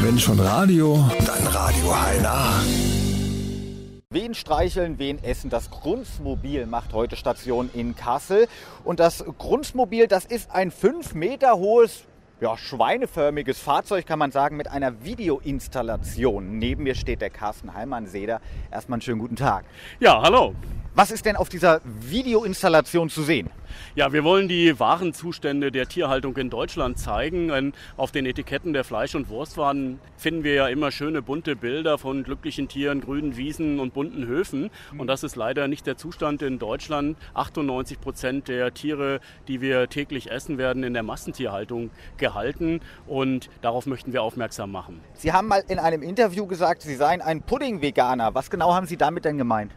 Wenn schon Radio, dann Radio HNA. Wen streicheln, wen essen? Das Grundsmobil macht heute Station in Kassel. Und das Grundsmobil, das ist ein fünf Meter hohes, ja, schweineförmiges Fahrzeug, kann man sagen, mit einer Videoinstallation. Neben mir steht der Carsten Heimann-Seder. Erstmal einen schönen guten Tag. Ja, hallo. Was ist denn auf dieser Videoinstallation zu sehen? Ja, wir wollen die wahren Zustände der Tierhaltung in Deutschland zeigen. Denn auf den Etiketten der Fleisch- und Wurstwaren finden wir ja immer schöne bunte Bilder von glücklichen Tieren, grünen Wiesen und bunten Höfen. Und das ist leider nicht der Zustand in Deutschland. 98 Prozent der Tiere, die wir täglich essen, werden in der Massentierhaltung gehalten. Und darauf möchten wir aufmerksam machen. Sie haben mal in einem Interview gesagt, Sie seien ein Pudding-Veganer. Was genau haben Sie damit denn gemeint?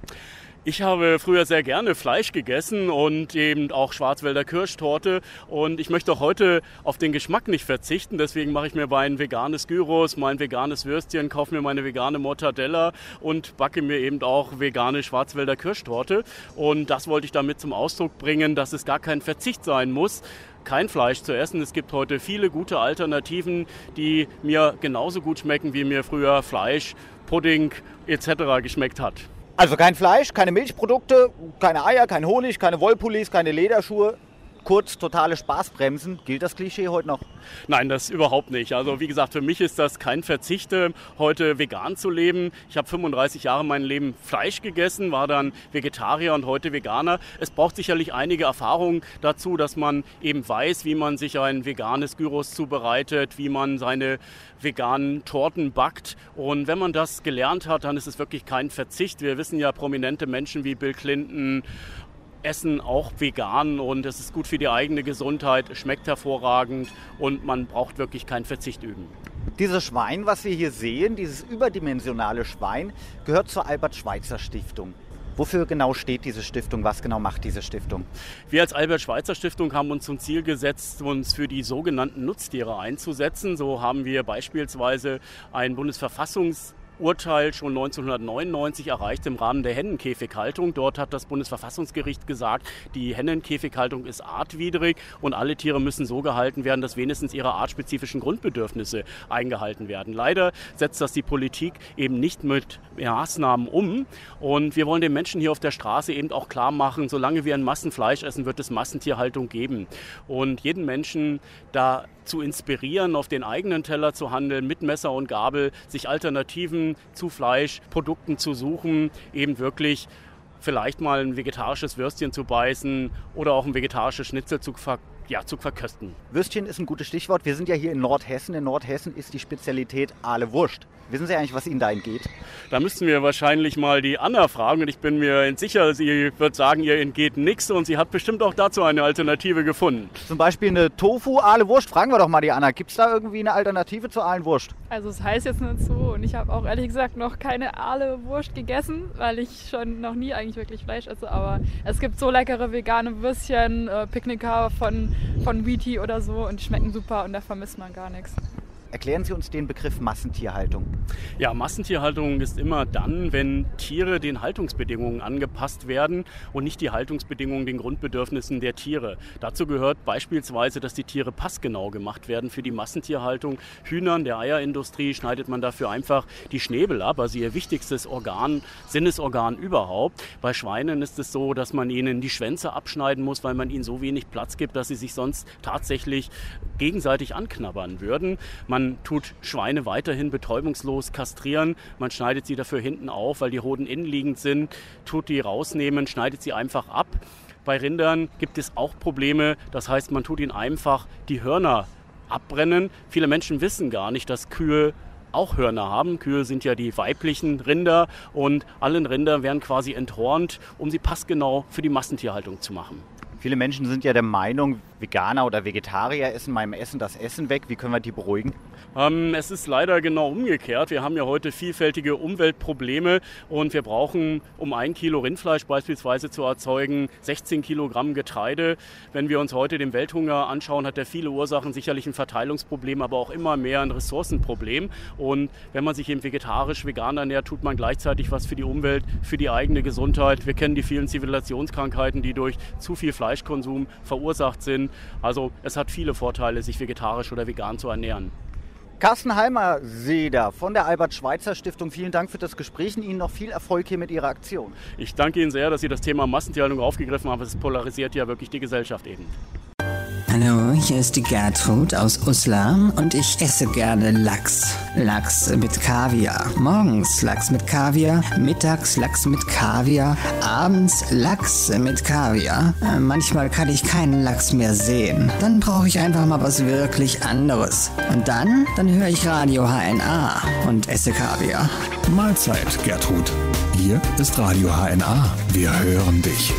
Ich habe früher sehr gerne Fleisch gegessen und eben auch Schwarzwälder Kirschtorte. Und ich möchte heute auf den Geschmack nicht verzichten. Deswegen mache ich mir mein veganes Gyros, mein veganes Würstchen, kaufe mir meine vegane Mortadella und backe mir eben auch vegane Schwarzwälder Kirschtorte. Und das wollte ich damit zum Ausdruck bringen, dass es gar kein Verzicht sein muss kein Fleisch zu essen. Es gibt heute viele gute Alternativen, die mir genauso gut schmecken, wie mir früher Fleisch, Pudding etc. geschmeckt hat. Also kein Fleisch, keine Milchprodukte, keine Eier, kein Honig, keine Wollpullis, keine Lederschuhe. Kurz, totale Spaßbremsen. Gilt das Klischee heute noch? Nein, das überhaupt nicht. Also wie gesagt, für mich ist das kein Verzicht, heute vegan zu leben. Ich habe 35 Jahre mein Leben Fleisch gegessen, war dann Vegetarier und heute Veganer. Es braucht sicherlich einige Erfahrungen dazu, dass man eben weiß, wie man sich ein veganes Gyros zubereitet, wie man seine veganen Torten backt. Und wenn man das gelernt hat, dann ist es wirklich kein Verzicht. Wir wissen ja, prominente Menschen wie Bill Clinton essen auch vegan und es ist gut für die eigene Gesundheit, schmeckt hervorragend und man braucht wirklich keinen Verzicht üben. Dieses Schwein, was wir hier sehen, dieses überdimensionale Schwein, gehört zur Albert-Schweitzer-Stiftung. Wofür genau steht diese Stiftung? Was genau macht diese Stiftung? Wir als Albert-Schweitzer-Stiftung haben uns zum Ziel gesetzt, uns für die sogenannten Nutztiere einzusetzen. So haben wir beispielsweise ein Bundesverfassungs Urteil schon 1999 erreicht im Rahmen der Hennenkäfighaltung. Dort hat das Bundesverfassungsgericht gesagt, die Hennenkäfighaltung ist artwidrig und alle Tiere müssen so gehalten werden, dass wenigstens ihre artspezifischen Grundbedürfnisse eingehalten werden. Leider setzt das die Politik eben nicht mit Maßnahmen um und wir wollen den Menschen hier auf der Straße eben auch klar machen, solange wir ein Massenfleisch essen, wird es Massentierhaltung geben. Und jeden Menschen da zu inspirieren, auf den eigenen Teller zu handeln, mit Messer und Gabel, sich Alternativen zu Fleischprodukten zu suchen, eben wirklich vielleicht mal ein vegetarisches Würstchen zu beißen oder auch ein vegetarisches Schnitzel zu verkaufen ja, zu verkösten. Würstchen ist ein gutes Stichwort. Wir sind ja hier in Nordhessen. In Nordhessen ist die Spezialität Aale Wurst. Wissen Sie eigentlich, was Ihnen da entgeht? Da müssten wir wahrscheinlich mal die Anna fragen. Und ich bin mir sicher, sie wird sagen, ihr entgeht nichts. Und sie hat bestimmt auch dazu eine Alternative gefunden. Zum Beispiel eine Tofu-Aale-Wurst. Fragen wir doch mal die Anna. Gibt es da irgendwie eine Alternative zur Aalen-Wurst? Also es heißt jetzt nur so. Und ich habe auch ehrlich gesagt noch keine Aale-Wurst gegessen, weil ich schon noch nie eigentlich wirklich Fleisch esse. Aber es gibt so leckere vegane Würstchen, äh, Picknicker von von Wheaty oder so und die schmecken super und da vermisst man gar nichts. Erklären Sie uns den Begriff Massentierhaltung. Ja, Massentierhaltung ist immer dann, wenn Tiere den Haltungsbedingungen angepasst werden und nicht die Haltungsbedingungen den Grundbedürfnissen der Tiere. Dazu gehört beispielsweise, dass die Tiere passgenau gemacht werden für die Massentierhaltung. Hühnern der Eierindustrie schneidet man dafür einfach die Schnäbel ab, also ihr wichtigstes Organ, Sinnesorgan überhaupt. Bei Schweinen ist es so, dass man ihnen die Schwänze abschneiden muss, weil man ihnen so wenig Platz gibt, dass sie sich sonst tatsächlich gegenseitig anknabbern würden. Man man tut Schweine weiterhin betäubungslos kastrieren. Man schneidet sie dafür hinten auf, weil die Hoden innenliegend sind, tut die rausnehmen, schneidet sie einfach ab. Bei Rindern gibt es auch Probleme. Das heißt, man tut ihnen einfach die Hörner abbrennen. Viele Menschen wissen gar nicht, dass Kühe auch Hörner haben. Kühe sind ja die weiblichen Rinder und alle Rinder werden quasi enthornt, um sie passgenau für die Massentierhaltung zu machen. Viele Menschen sind ja der Meinung, Veganer oder Vegetarier essen beim Essen das Essen weg. Wie können wir die beruhigen? Ähm, es ist leider genau umgekehrt. Wir haben ja heute vielfältige Umweltprobleme und wir brauchen, um ein Kilo Rindfleisch beispielsweise zu erzeugen, 16 Kilogramm Getreide. Wenn wir uns heute den Welthunger anschauen, hat er viele Ursachen, sicherlich ein Verteilungsproblem, aber auch immer mehr ein Ressourcenproblem. Und wenn man sich eben vegetarisch, vegan ernährt, tut man gleichzeitig was für die Umwelt, für die eigene Gesundheit. Wir kennen die vielen Zivilisationskrankheiten, die durch zu viel Fleischkonsum verursacht sind. Also es hat viele Vorteile, sich vegetarisch oder vegan zu ernähren. Carsten Heimer, Seder von der Albert-Schweitzer-Stiftung, vielen Dank für das Gespräch und Ihnen noch viel Erfolg hier mit Ihrer Aktion. Ich danke Ihnen sehr, dass Sie das Thema Massentierhaltung aufgegriffen haben. Es polarisiert ja wirklich die Gesellschaft eben. Hallo, hier ist die Gertrud aus Uslar und ich esse gerne Lachs. Lachs mit Kaviar. Morgens Lachs mit Kaviar, mittags Lachs mit Kaviar, abends Lachs mit Kaviar. Äh, manchmal kann ich keinen Lachs mehr sehen. Dann brauche ich einfach mal was wirklich anderes. Und dann, dann höre ich Radio HNA und esse Kaviar. Mahlzeit, Gertrud. Hier ist Radio HNA. Wir hören dich.